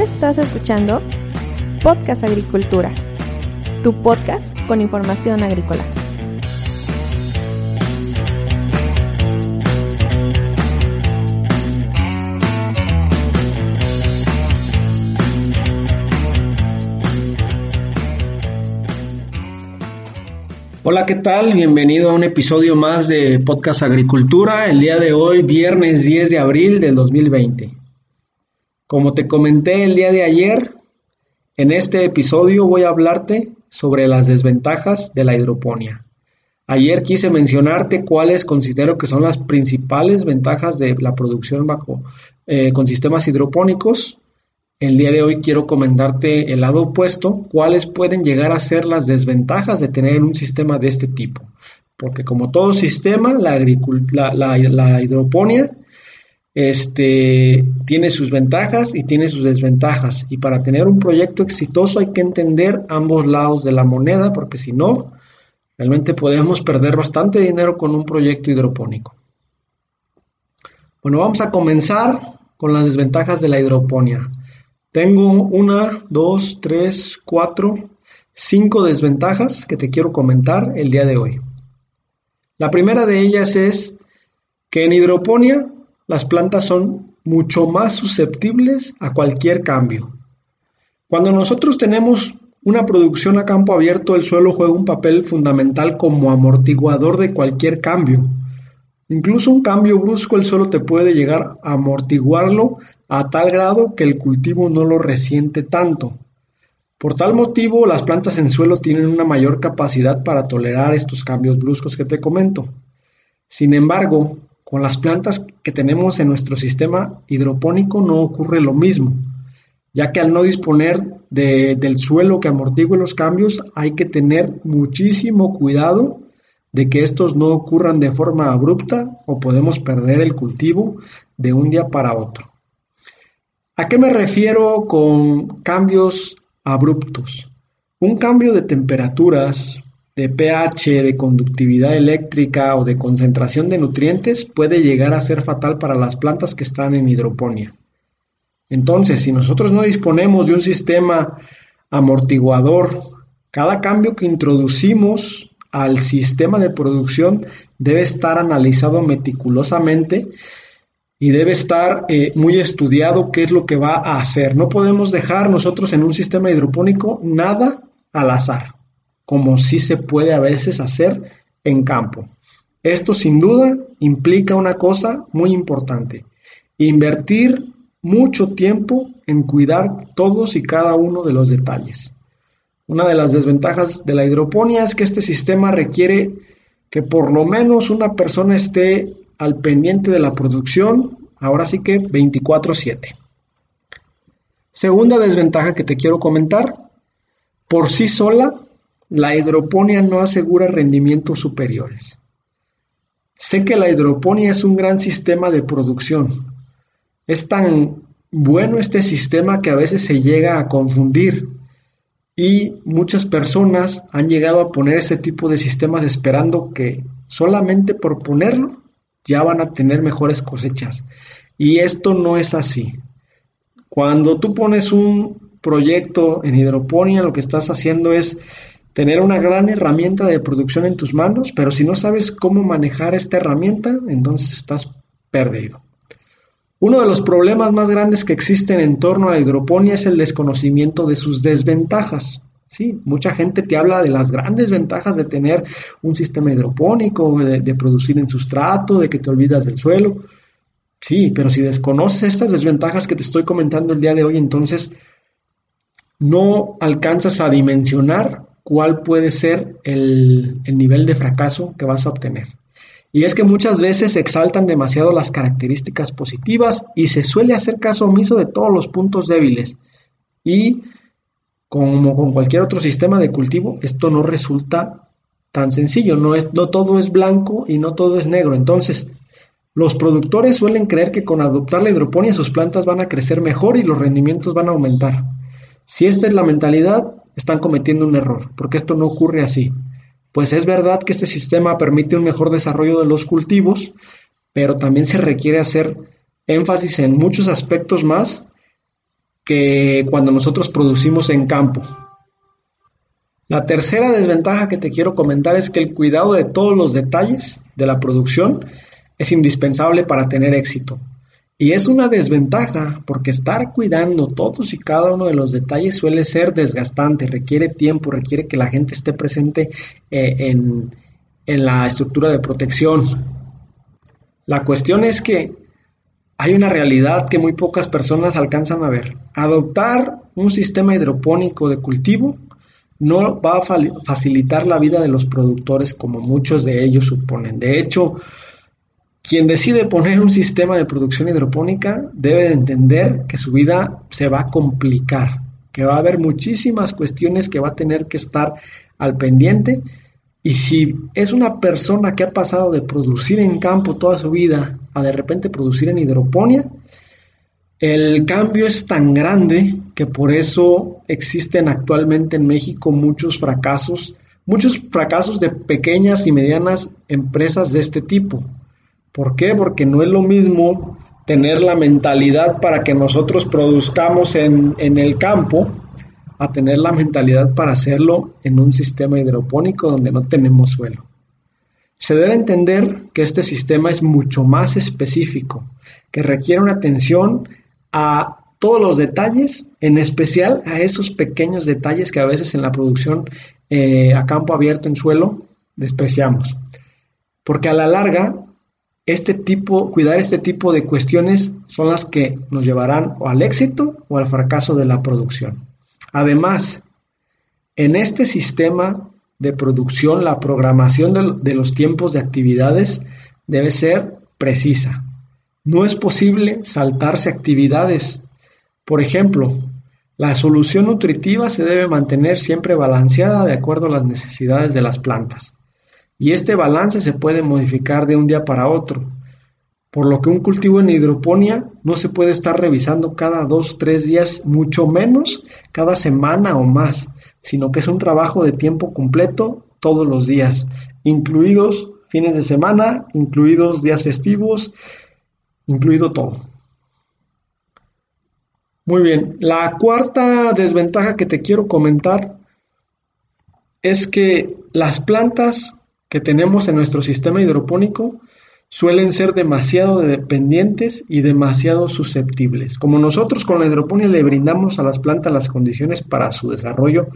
Estás escuchando Podcast Agricultura, tu podcast con información agrícola. Hola, ¿qué tal? Bienvenido a un episodio más de Podcast Agricultura, el día de hoy, viernes 10 de abril del 2020. Como te comenté el día de ayer, en este episodio voy a hablarte sobre las desventajas de la hidroponía. Ayer quise mencionarte cuáles considero que son las principales ventajas de la producción bajo eh, con sistemas hidropónicos el día de hoy quiero comentarte el lado opuesto, cuáles pueden llegar a ser las desventajas de tener un sistema de este tipo. Porque como todo sistema, la, la, hidroponía este, tiene sus ventajas y tiene sus desventajas. Y para tener un proyecto exitoso hay que entender ambos lados de la moneda, porque si no, realmente podemos perder bastante dinero con un proyecto hidropónico. Bueno, vamos a comenzar con las desventajas de la hidroponía. Tengo una, dos, tres, cuatro, cinco desventajas que te quiero comentar el día de hoy. La primera de ellas es que en hidroponía las plantas son mucho más susceptibles a cualquier cambio. Cuando nosotros tenemos una producción a campo abierto, el suelo juega un papel fundamental como amortiguador de cualquier cambio. Incluso un cambio brusco el suelo te puede llegar a amortiguarlo a tal grado que el cultivo no lo resiente tanto. Por tal motivo, las plantas en suelo tienen una mayor capacidad para tolerar estos cambios bruscos que te comento. Sin embargo, con las plantas que tenemos en nuestro sistema hidropónico no ocurre lo mismo, ya que al no disponer del suelo que amortigue los cambios, hay que tener muchísimo cuidado de que estos no ocurran de forma abrupta o podemos perder el cultivo de un día para otro. ¿A qué me refiero con cambios abruptos? Un cambio de temperaturas, de pH, de conductividad eléctrica o de concentración de nutrientes puede llegar a ser fatal para las plantas que están en hidroponía. Entonces, si nosotros no disponemos de un sistema amortiguador, cada cambio que introducimos al sistema de producción debe estar analizado meticulosamente y debe estar eh, muy estudiado qué es lo que va a hacer. No podemos dejar nosotros en un sistema hidropónico nada al azar, como sí se puede a veces hacer en campo. Esto sin duda implica una cosa muy importante, invertir mucho tiempo en cuidar todos y cada uno de los detalles. Una de las desventajas de la hidroponía es que este sistema requiere que por lo menos una persona esté al pendiente de la producción, ahora sí que 24/7. Segunda desventaja que te quiero comentar, por sí sola, la hidroponía no asegura rendimientos superiores. Sé que la hidroponía es un gran sistema de producción. Es tan bueno este sistema que a veces se llega a confundir y muchas personas han llegado a poner este tipo de sistemas esperando que solamente por ponerlo ya van a tener mejores cosechas. Y esto no es así. Cuando tú pones un proyecto en hidroponía, lo que estás haciendo es tener una gran herramienta de producción en tus manos, pero si no sabes cómo manejar esta herramienta, entonces estás perdido. Uno de los problemas más grandes que existen en torno a la hidroponía es el desconocimiento de sus desventajas. Sí, mucha gente te habla de las grandes ventajas de tener un sistema hidropónico, de, producir en sustrato, de que te olvidas del suelo. Sí, pero si desconoces estas desventajas que te estoy comentando el día de hoy, entonces no alcanzas a dimensionar cuál puede ser el nivel de fracaso que vas a obtener. Y es que muchas veces se exaltan demasiado las características positivas y se suele hacer caso omiso de todos los puntos débiles. Y como con cualquier otro sistema de cultivo, esto no resulta tan sencillo, no, es, no todo es blanco y no todo es negro. Entonces, los productores suelen creer que con adoptar la hidroponía sus plantas van a crecer mejor y los rendimientos van a aumentar. Si esta es la mentalidad, están cometiendo un error, porque esto no ocurre así. Pues es verdad que este sistema permite un mejor desarrollo de los cultivos, pero también se requiere hacer énfasis en muchos aspectos más que cuando nosotros producimos en campo. La tercera desventaja que te quiero comentar es que el cuidado de todos los detalles de la producción es indispensable para tener éxito. Y es una desventaja porque estar cuidando todos y cada uno de los detalles suele ser desgastante, requiere tiempo, requiere que la gente esté presente eh, en, en la estructura de protección. La cuestión es que hay una realidad que muy pocas personas alcanzan a ver. Adoptar un sistema hidropónico de cultivo no va a facilitar la vida de los productores como muchos de ellos suponen. De hecho, quien decide poner un sistema de producción hidropónica debe de entender que su vida se va a complicar, que va a haber muchísimas cuestiones que va a tener que estar al pendiente y si es una persona que ha pasado de producir en campo toda su vida a de repente producir en hidroponía, el cambio es tan grande que por eso existen actualmente en México muchos fracasos, muchos fracasos de pequeñas y medianas empresas de este tipo. ¿Por qué? Porque no es lo mismo tener la mentalidad para que nosotros produzcamos en, el campo a tener la mentalidad para hacerlo en un sistema hidropónico donde no tenemos suelo. Se debe entender que este sistema es mucho más específico, que requiere una atención a todos los detalles, en especial a esos pequeños detalles que a veces en la producción eh, a campo abierto en suelo despreciamos. Porque a la larga este tipo, cuidar este tipo de cuestiones son las que nos llevarán al éxito o al fracaso de la producción. Además, en este sistema de producción, la programación de los tiempos de actividades debe ser precisa. No es posible saltarse actividades. Por ejemplo, la solución nutritiva se debe mantener siempre balanceada de acuerdo a las necesidades de las plantas y este balance se puede modificar de un día para otro, por lo que un cultivo en hidroponía no se puede estar revisando cada dos, tres días, mucho menos cada semana o más, sino que es un trabajo de tiempo completo todos los días, incluidos fines de semana, incluidos días festivos, incluido todo. Muy bien, la cuarta desventaja que te quiero comentar es que las plantas que tenemos en nuestro sistema hidropónico suelen ser demasiado dependientes y demasiado susceptibles. Como nosotros con la hidroponía le brindamos a las plantas las condiciones para su desarrollo,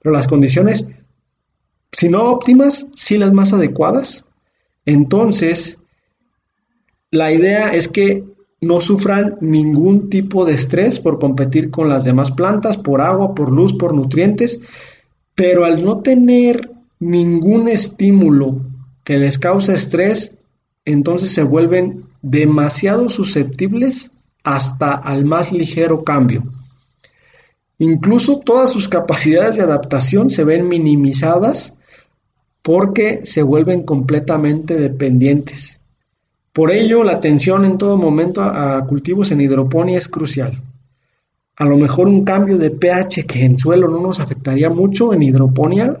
pero las condiciones, si no óptimas, sí las más adecuadas, entonces la idea es que no sufran ningún tipo de estrés por competir con las demás plantas, por agua, por luz, por nutrientes, pero al no tener ningún estímulo que les cause estrés, entonces se vuelven demasiado susceptibles hasta al más ligero cambio. Incluso todas sus capacidades de adaptación se ven minimizadas porque se vuelven completamente dependientes. Por ello, la atención en todo momento a cultivos en hidroponía es crucial. A lo mejor un cambio de pH que en suelo no nos afectaría mucho, en hidroponía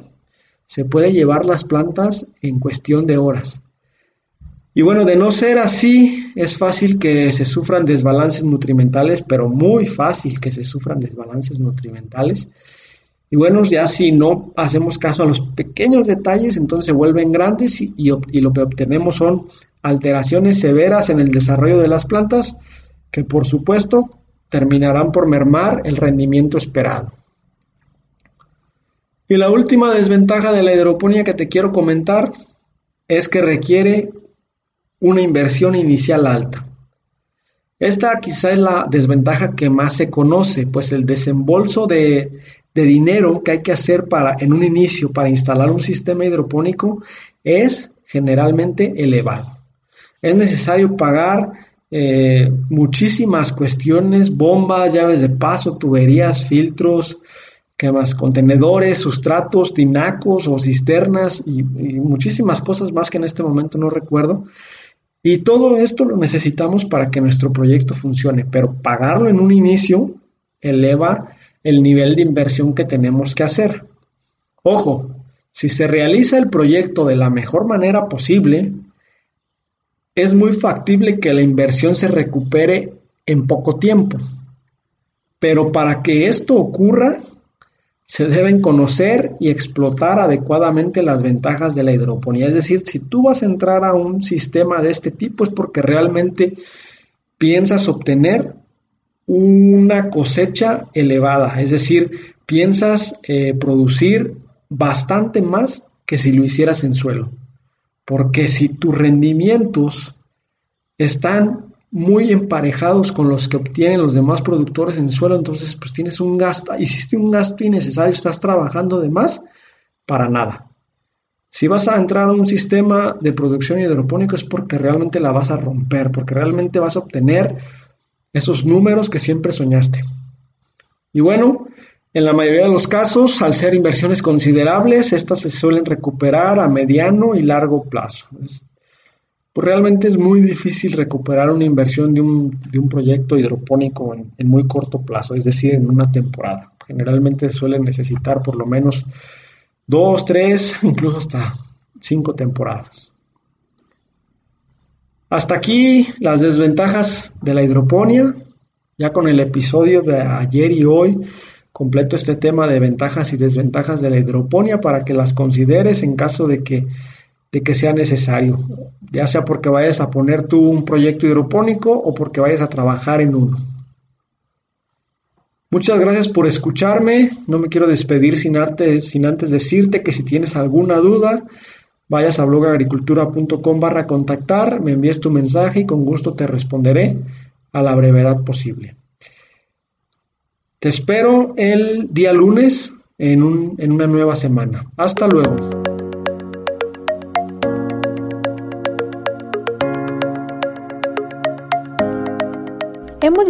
se puede llevar las plantas en cuestión de horas. Y bueno, de no ser así, es fácil que se sufran desbalances nutrimentales, pero muy fácil que se sufran desbalances nutrimentales. Y bueno, ya si no hacemos caso a los pequeños detalles, entonces se vuelven grandes y, y lo que obtenemos son alteraciones severas en el desarrollo de las plantas que por supuesto terminarán por mermar el rendimiento esperado. Y la última desventaja de la hidroponía que te quiero comentar es que requiere una inversión inicial alta. Esta quizá es la desventaja que más se conoce, pues el desembolso de, dinero que hay que hacer para, en un inicio para instalar un sistema hidropónico es generalmente elevado. Es necesario pagar eh, muchísimas cuestiones, bombas, llaves de paso, tuberías, filtros, ¿Qué más? Contenedores, sustratos, tinacos o cisternas y, muchísimas cosas más que en este momento no recuerdo. Y todo esto lo necesitamos para que nuestro proyecto funcione, pero pagarlo en un inicio eleva el nivel de inversión que tenemos que hacer. Ojo, si se realiza el proyecto de la mejor manera posible, es muy factible que la inversión se recupere en poco tiempo. Pero para que esto ocurra, se deben conocer y explotar adecuadamente las ventajas de la hidroponía. Es decir, si tú vas a entrar a un sistema de este tipo es porque realmente piensas obtener una cosecha elevada, es decir, piensas eh, producir bastante más que si lo hicieras en suelo. Porque si tus rendimientos están muy emparejados con los que obtienen los demás productores en suelo, entonces pues tienes un gasto, hiciste un gasto innecesario, estás trabajando de más para nada. Si vas a entrar a un sistema de producción hidropónica es porque realmente la vas a romper, porque realmente vas a obtener esos números que siempre soñaste. Y bueno, en la mayoría de los casos, al ser inversiones considerables, estas se suelen recuperar a mediano y largo plazo pues realmente es muy difícil recuperar una inversión de un, de un proyecto hidropónico en, en, muy corto plazo, es decir, en una temporada. Generalmente suelen necesitar por lo menos dos, tres, incluso hasta cinco temporadas. Hasta aquí las desventajas de la hidroponía. Ya con el episodio de ayer y hoy completo este tema de ventajas y desventajas de la hidroponía para que las consideres en caso de que de que sea necesario, ya sea porque vayas a poner tú un proyecto hidropónico o porque vayas a trabajar en uno. Muchas gracias por escucharme. No me quiero despedir sin, sin antes decirte que si tienes alguna duda, vayas a blogagricultura.com barra contactar, me envíes tu mensaje y con gusto te responderé a la brevedad posible. Te espero el día lunes en, en una nueva semana. Hasta luego.